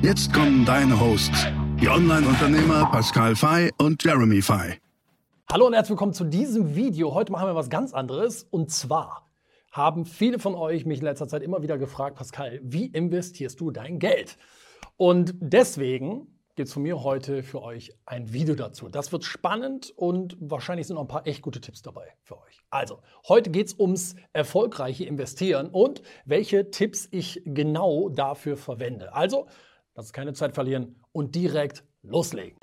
Jetzt kommen deine Hosts, die Online-Unternehmer Pascal Fay und Jeremy Fay. Hallo und herzlich willkommen zu diesem Video. Heute machen wir was ganz anderes und zwar haben viele von euch mich in letzter Zeit immer wieder gefragt, Pascal, wie investierst du dein Geld? Und deswegen gibt es von mir heute für euch ein Video dazu. Das wird spannend und wahrscheinlich sind noch ein paar echt gute Tipps dabei für euch. Also, heute geht es ums erfolgreiche Investieren und welche Tipps ich genau dafür verwende. Also, Lass uns keine Zeit verlieren und direkt loslegen.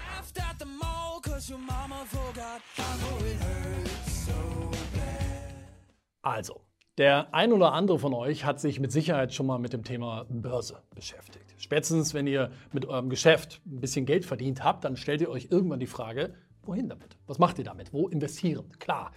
Also, der ein oder andere von euch hat sich mit Sicherheit schon mal mit dem Thema Börse beschäftigt. Spätestens, wenn ihr mit eurem Geschäft ein bisschen Geld verdient habt, dann stellt ihr euch irgendwann die Frage, wohin damit? Was macht ihr damit? Wo investieren? Klar,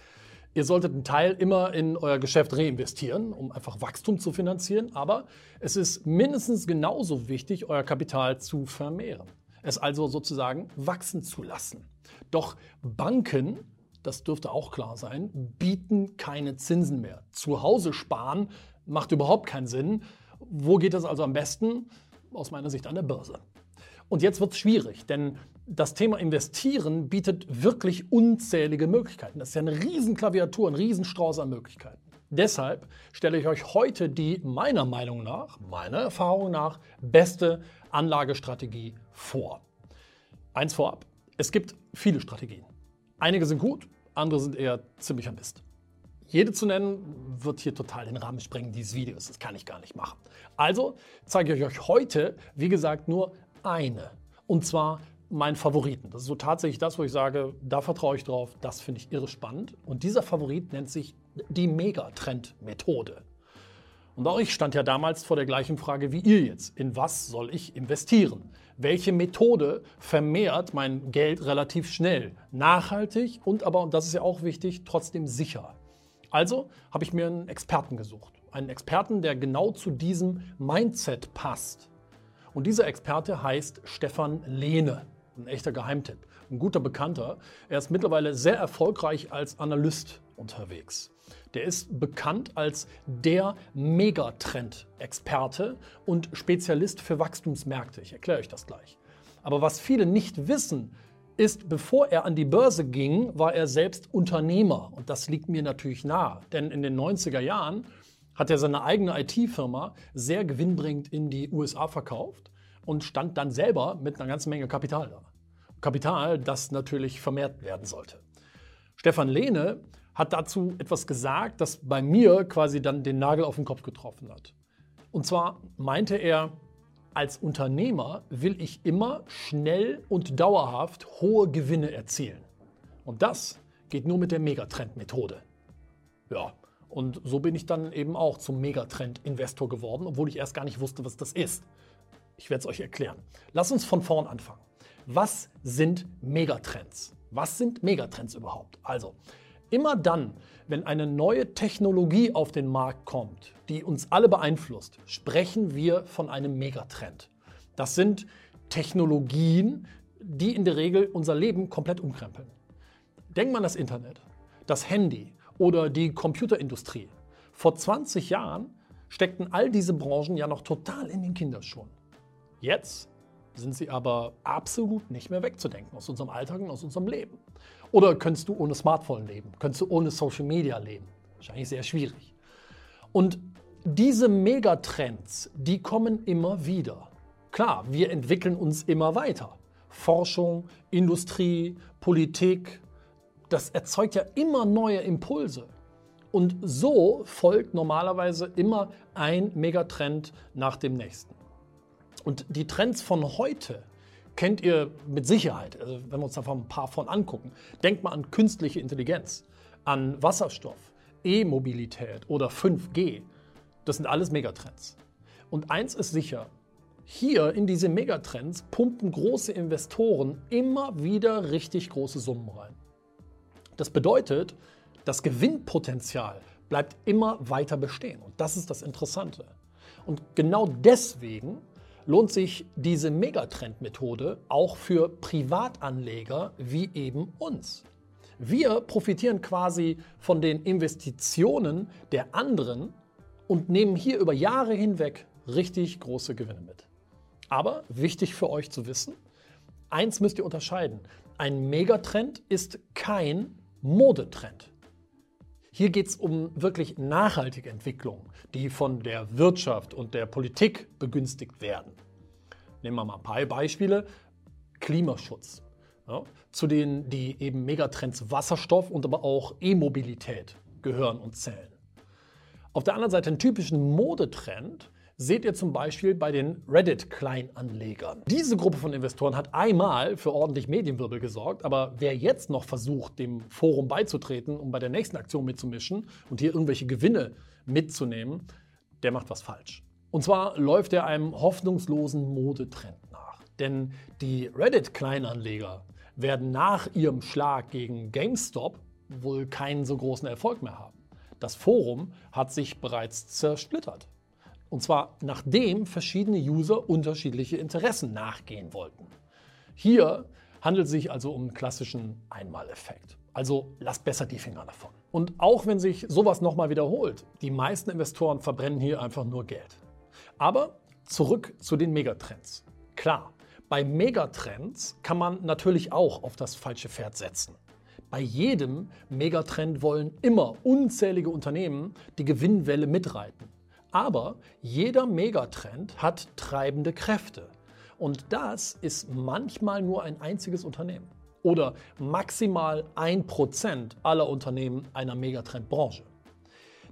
Ihr solltet einen Teil immer in euer Geschäft reinvestieren, um einfach Wachstum zu finanzieren. Aber es ist mindestens genauso wichtig, euer Kapital zu vermehren. Es also sozusagen wachsen zu lassen. Doch Banken, das dürfte auch klar sein, bieten keine Zinsen mehr. Zu Hause sparen macht überhaupt keinen Sinn. Wo geht das also am besten? Aus meiner Sicht an der Börse. Und jetzt wird es schwierig, denn das Thema Investieren bietet wirklich unzählige Möglichkeiten. Das ist ja eine Riesenklaviatur, ein Riesenstrauß an Möglichkeiten. Deshalb stelle ich euch heute die meiner Meinung nach, meiner Erfahrung nach, beste Anlagestrategie vor. Eins vorab, es gibt viele Strategien. Einige sind gut, andere sind eher ziemlicher Mist. Jede zu nennen, wird hier total den Rahmen sprengen dieses Videos. Das kann ich gar nicht machen. Also zeige ich euch heute, wie gesagt, nur eine. Und zwar meinen Favoriten. Das ist so tatsächlich das, wo ich sage, da vertraue ich drauf, das finde ich irre spannend. Und dieser Favorit nennt sich die Megatrend-Methode. Und auch ich stand ja damals vor der gleichen Frage wie ihr jetzt. In was soll ich investieren? Welche Methode vermehrt mein Geld relativ schnell, nachhaltig und aber, und das ist ja auch wichtig, trotzdem sicher? Also habe ich mir einen Experten gesucht. Einen Experten, der genau zu diesem Mindset passt. Und dieser Experte heißt Stefan Lehne ein echter Geheimtipp, ein guter Bekannter. Er ist mittlerweile sehr erfolgreich als Analyst unterwegs. Der ist bekannt als der Megatrend-Experte und Spezialist für Wachstumsmärkte. Ich erkläre euch das gleich. Aber was viele nicht wissen, ist, bevor er an die Börse ging, war er selbst Unternehmer. Und das liegt mir natürlich nahe. Denn in den 90er Jahren hat er seine eigene IT-Firma sehr gewinnbringend in die USA verkauft und stand dann selber mit einer ganzen Menge Kapital da. Kapital, das natürlich vermehrt werden sollte. Stefan Lehne hat dazu etwas gesagt, das bei mir quasi dann den Nagel auf den Kopf getroffen hat. Und zwar meinte er, als Unternehmer will ich immer schnell und dauerhaft hohe Gewinne erzielen. Und das geht nur mit der Megatrend-Methode. Ja, und so bin ich dann eben auch zum Megatrend-Investor geworden, obwohl ich erst gar nicht wusste, was das ist. Ich werde es euch erklären. Lass uns von vorn anfangen. Was sind Megatrends? Was sind Megatrends überhaupt? Also, immer dann, wenn eine neue Technologie auf den Markt kommt, die uns alle beeinflusst, sprechen wir von einem Megatrend. Das sind Technologien, die in der Regel unser Leben komplett umkrempeln. Denk mal an das Internet, das Handy oder die Computerindustrie. Vor 20 Jahren steckten all diese Branchen ja noch total in den Kinderschuhen. Jetzt sind sie aber absolut nicht mehr wegzudenken aus unserem Alltag und aus unserem Leben. Oder könntest du ohne Smartphone leben? Könntest du ohne Social Media leben? Wahrscheinlich sehr schwierig. Und diese Megatrends, die kommen immer wieder. Klar, wir entwickeln uns immer weiter. Forschung, Industrie, Politik, das erzeugt ja immer neue Impulse. Und so folgt normalerweise immer ein Megatrend nach dem nächsten. Und die Trends von heute kennt ihr mit Sicherheit, also wenn wir uns davon ein paar von angucken. Denkt mal an künstliche Intelligenz, an Wasserstoff, E-Mobilität oder 5G. Das sind alles Megatrends. Und eins ist sicher, hier in diese Megatrends pumpen große Investoren immer wieder richtig große Summen rein. Das bedeutet, das Gewinnpotenzial bleibt immer weiter bestehen. Und das ist das Interessante. Und genau deswegen lohnt sich diese Megatrend-Methode auch für Privatanleger wie eben uns. Wir profitieren quasi von den Investitionen der anderen und nehmen hier über Jahre hinweg richtig große Gewinne mit. Aber wichtig für euch zu wissen, eins müsst ihr unterscheiden. Ein Megatrend ist kein Modetrend. Hier geht es um wirklich nachhaltige Entwicklungen, die von der Wirtschaft und der Politik begünstigt werden. Nehmen wir mal ein paar Beispiele. Klimaschutz. Ja, zu denen die eben Megatrends Wasserstoff und aber auch E-Mobilität gehören und zählen. Auf der anderen Seite einen typischen Modetrend seht ihr zum Beispiel bei den Reddit-Kleinanlegern. Diese Gruppe von Investoren hat einmal für ordentlich Medienwirbel gesorgt, aber wer jetzt noch versucht, dem Forum beizutreten, um bei der nächsten Aktion mitzumischen und hier irgendwelche Gewinne mitzunehmen, der macht was falsch. Und zwar läuft er einem hoffnungslosen Modetrend nach. Denn die Reddit-Kleinanleger werden nach ihrem Schlag gegen GameStop wohl keinen so großen Erfolg mehr haben. Das Forum hat sich bereits zersplittert. Und zwar nachdem verschiedene User unterschiedliche Interessen nachgehen wollten. Hier handelt es sich also um einen klassischen Einmaleffekt. Also lasst besser die Finger davon. Und auch wenn sich sowas nochmal wiederholt, die meisten Investoren verbrennen hier einfach nur Geld. Aber zurück zu den Megatrends. Klar, bei Megatrends kann man natürlich auch auf das falsche Pferd setzen. Bei jedem Megatrend wollen immer unzählige Unternehmen die Gewinnwelle mitreiten. Aber jeder Megatrend hat treibende Kräfte. Und das ist manchmal nur ein einziges Unternehmen oder maximal ein Prozent aller Unternehmen einer Megatrendbranche.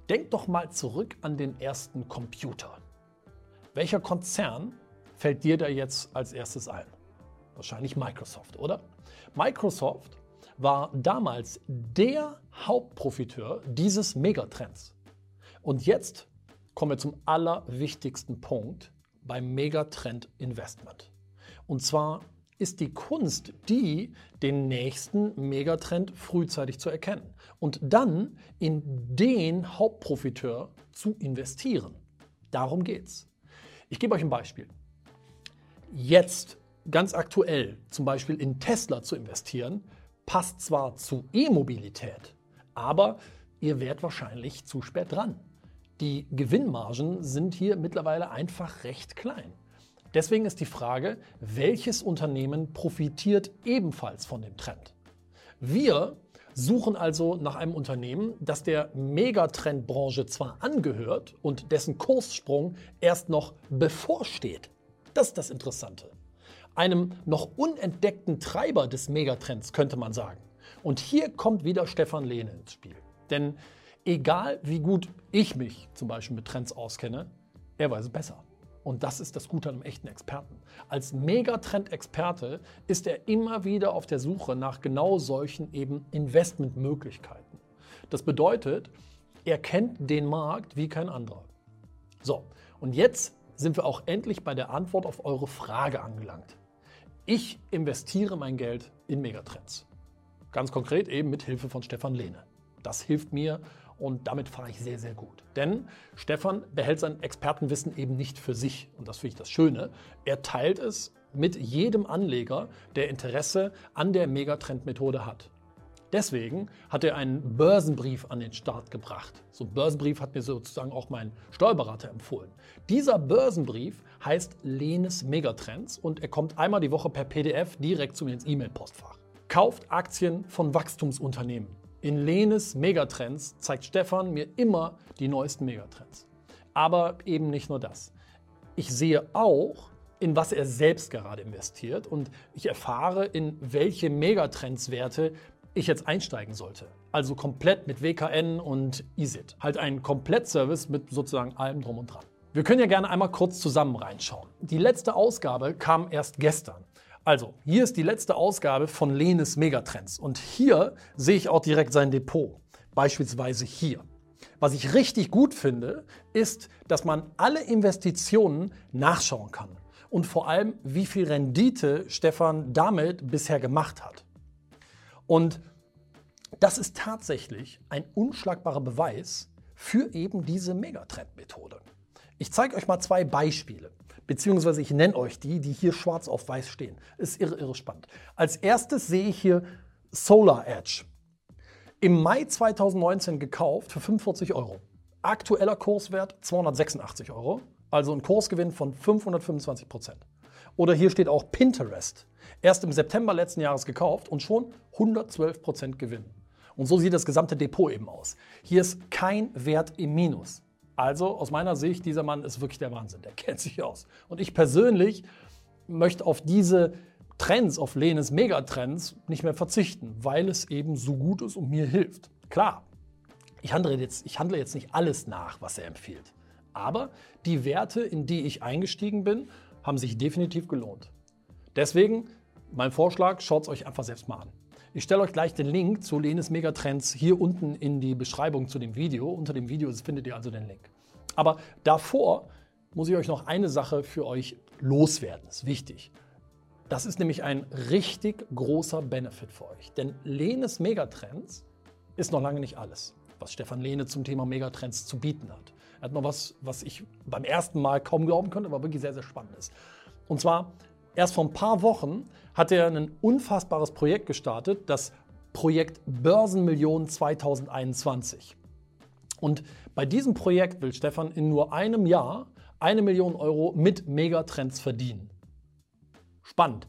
Denkt doch mal zurück an den ersten Computer. Welcher Konzern fällt dir da jetzt als erstes ein? Wahrscheinlich Microsoft, oder? Microsoft war damals der Hauptprofiteur dieses Megatrends. Und jetzt kommen wir zum allerwichtigsten Punkt beim Megatrend Investment. Und zwar ist die Kunst die, den nächsten Megatrend frühzeitig zu erkennen und dann in den Hauptprofiteur zu investieren. Darum geht's. Ich gebe euch ein Beispiel. Jetzt, ganz aktuell, zum Beispiel in Tesla zu investieren, passt zwar zu E-Mobilität, aber ihr werdet wahrscheinlich zu spät dran. Die Gewinnmargen sind hier mittlerweile einfach recht klein. Deswegen ist die Frage, welches Unternehmen profitiert ebenfalls von dem Trend? Wir suchen also nach einem Unternehmen, das der Megatrendbranche zwar angehört und dessen Kurssprung erst noch bevorsteht. Das ist das Interessante. Einem noch unentdeckten Treiber des Megatrends könnte man sagen. Und hier kommt wieder Stefan Lehne ins Spiel. Denn egal wie gut ich mich zum Beispiel mit Trends auskenne, er weiß es besser. Und das ist das Gute an einem echten Experten. Als Megatrend-Experte ist er immer wieder auf der Suche nach genau solchen eben Investmentmöglichkeiten. Das bedeutet, er kennt den Markt wie kein anderer. So, und jetzt sind wir auch endlich bei der Antwort auf eure Frage angelangt. Ich investiere mein Geld in Megatrends. Ganz konkret eben mit Hilfe von Stefan Lehne. Das hilft mir und damit fahre ich sehr, sehr gut. Denn Stefan behält sein Expertenwissen eben nicht für sich. Und das finde ich das Schöne. Er teilt es mit jedem Anleger, der Interesse an der Megatrend-Methode hat. Deswegen hat er einen Börsenbrief an den Start gebracht. So ein Börsenbrief hat mir sozusagen auch mein Steuerberater empfohlen. Dieser Börsenbrief heißt Lenes Megatrends und er kommt einmal die Woche per PDF direkt zu mir ins E-Mail-Postfach. Kauft Aktien von Wachstumsunternehmen. In Lenes Megatrends zeigt Stefan mir immer die neuesten Megatrends. Aber eben nicht nur das. Ich sehe auch, in was er selbst gerade investiert und ich erfahre, in welche Megatrends-Werte ich jetzt einsteigen sollte. Also komplett mit WKN und ISIT. Halt ein Komplettservice mit sozusagen allem drum und dran. Wir können ja gerne einmal kurz zusammen reinschauen. Die letzte Ausgabe kam erst gestern. Also, hier ist die letzte Ausgabe von Lenes Megatrends und hier sehe ich auch direkt sein Depot, beispielsweise hier. Was ich richtig gut finde, ist, dass man alle Investitionen nachschauen kann. und vor allem, wie viel Rendite Stefan damit bisher gemacht hat. Und das ist tatsächlich ein unschlagbarer Beweis für eben diese Megatrend-Methode. Ich zeige euch mal zwei Beispiele, beziehungsweise ich nenne euch die, die hier schwarz auf weiß stehen. Ist irre, irre spannend. Als erstes sehe ich hier Solar Edge. Im Mai 2019 gekauft für 45 Euro. Aktueller Kurswert 286 Euro, also ein Kursgewinn von 525 Prozent. Oder hier steht auch Pinterest. Erst im September letzten Jahres gekauft und schon 112 Prozent Gewinn. Und so sieht das gesamte Depot eben aus. Hier ist kein Wert im Minus. Also aus meiner Sicht, dieser Mann ist wirklich der Wahnsinn. Der kennt sich aus. Und ich persönlich möchte auf diese Trends, auf Lenes Megatrends nicht mehr verzichten, weil es eben so gut ist und mir hilft. Klar, ich handle jetzt, ich handle jetzt nicht alles nach, was er empfiehlt. Aber die Werte, in die ich eingestiegen bin, haben sich definitiv gelohnt. Deswegen mein Vorschlag, schaut es euch einfach selbst mal an. Ich stelle euch gleich den Link zu Lenes Megatrends hier unten in die Beschreibung zu dem Video. Unter dem Video findet ihr also den Link. Aber davor muss ich euch noch eine Sache für euch loswerden. Das ist wichtig. Das ist nämlich ein richtig großer Benefit für euch. Denn Lenes Megatrends ist noch lange nicht alles, was Stefan Lehne zum Thema Megatrends zu bieten hat. Er hat noch was, was ich beim ersten Mal kaum glauben konnte, aber wirklich sehr, sehr spannend ist. Und zwar, erst vor ein paar Wochen hat er ein unfassbares Projekt gestartet, das Projekt Börsenmillionen 2021. Und bei diesem Projekt will Stefan in nur einem Jahr eine Million Euro mit Megatrends verdienen. Spannend.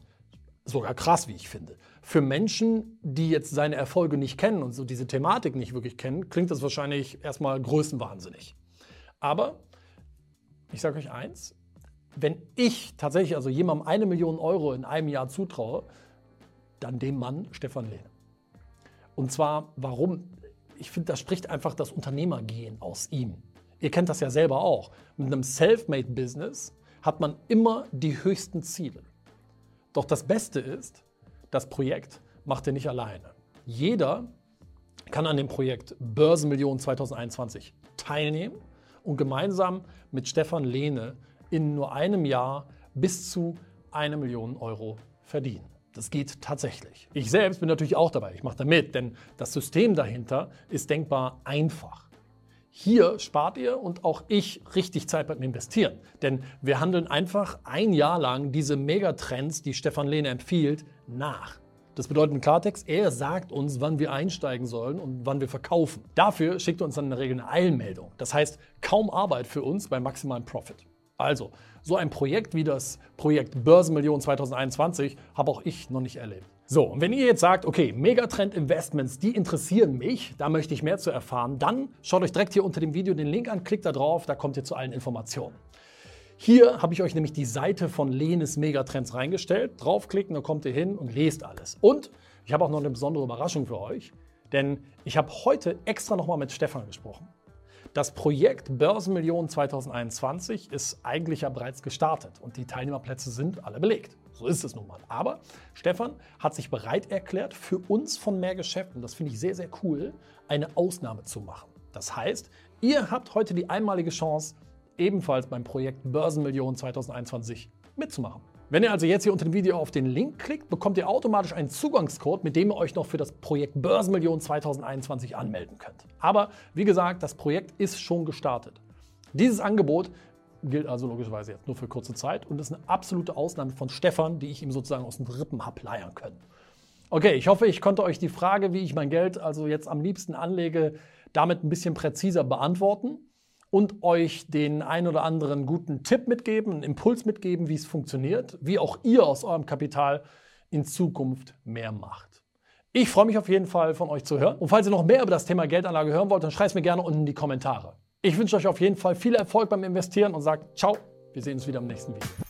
Sogar krass, wie ich finde. Für Menschen, die jetzt seine Erfolge nicht kennen und so diese Thematik nicht wirklich kennen, klingt das wahrscheinlich erstmal größenwahnsinnig. Aber ich sage euch eins, wenn ich tatsächlich also jemandem eine Million Euro in einem Jahr zutraue, dann dem Mann Stefan Lehne. Und zwar, warum? Ich finde, das spricht einfach das Unternehmergehen aus ihm. Ihr kennt das ja selber auch. Mit einem Self-Made-Business hat man immer die höchsten Ziele. Doch das Beste ist, das Projekt macht er nicht alleine. Jeder kann an dem Projekt Börsenmillionen 2021 teilnehmen und gemeinsam mit Stefan Lehne in nur einem Jahr bis zu eine Million Euro verdienen. Das geht tatsächlich. Ich selbst bin natürlich auch dabei. Ich mache da mit, denn das System dahinter ist denkbar einfach. Hier spart ihr und auch ich richtig Zeit beim Investieren. Denn wir handeln einfach ein Jahr lang diese Megatrends, die Stefan Lehne empfiehlt, nach. Das bedeutet im Klartext, er sagt uns, wann wir einsteigen sollen und wann wir verkaufen. Dafür schickt er uns dann in der Regel eine Eilmeldung. Das heißt, kaum Arbeit für uns bei maximalen Profit. Also, so ein Projekt wie das Projekt Börsenmillion 2021 habe auch ich noch nicht erlebt. So, und wenn ihr jetzt sagt, okay, Megatrend Investments, die interessieren mich, da möchte ich mehr zu erfahren, dann schaut euch direkt hier unter dem Video den Link an, klickt da drauf, da kommt ihr zu allen Informationen. Hier habe ich euch nämlich die Seite von Lenes Megatrends reingestellt. Draufklicken, dann kommt ihr hin und lest alles. Und ich habe auch noch eine besondere Überraschung für euch, denn ich habe heute extra nochmal mit Stefan gesprochen. Das Projekt Börsenmillionen 2021 ist eigentlich ja bereits gestartet und die Teilnehmerplätze sind alle belegt. So ist es nun mal. Aber Stefan hat sich bereit erklärt, für uns von mehr Geschäften, das finde ich sehr, sehr cool, eine Ausnahme zu machen. Das heißt, ihr habt heute die einmalige Chance, ebenfalls beim Projekt Börsenmillionen 2021 mitzumachen. Wenn ihr also jetzt hier unter dem Video auf den Link klickt, bekommt ihr automatisch einen Zugangscode, mit dem ihr euch noch für das Projekt Börsenmillionen 2021 anmelden könnt. Aber wie gesagt, das Projekt ist schon gestartet. Dieses Angebot gilt also logischerweise jetzt nur für kurze Zeit und ist eine absolute Ausnahme von Stefan, die ich ihm sozusagen aus den Rippen habe leiern können. Okay, ich hoffe, ich konnte euch die Frage, wie ich mein Geld also jetzt am liebsten anlege, damit ein bisschen präziser beantworten und euch den ein oder anderen guten Tipp mitgeben, einen Impuls mitgeben, wie es funktioniert, wie auch ihr aus eurem Kapital in Zukunft mehr macht. Ich freue mich auf jeden Fall von euch zu hören. Und falls ihr noch mehr über das Thema Geldanlage hören wollt, dann schreibt es mir gerne unten in die Kommentare. Ich wünsche euch auf jeden Fall viel Erfolg beim Investieren und sagt ciao, wir sehen uns wieder im nächsten Video.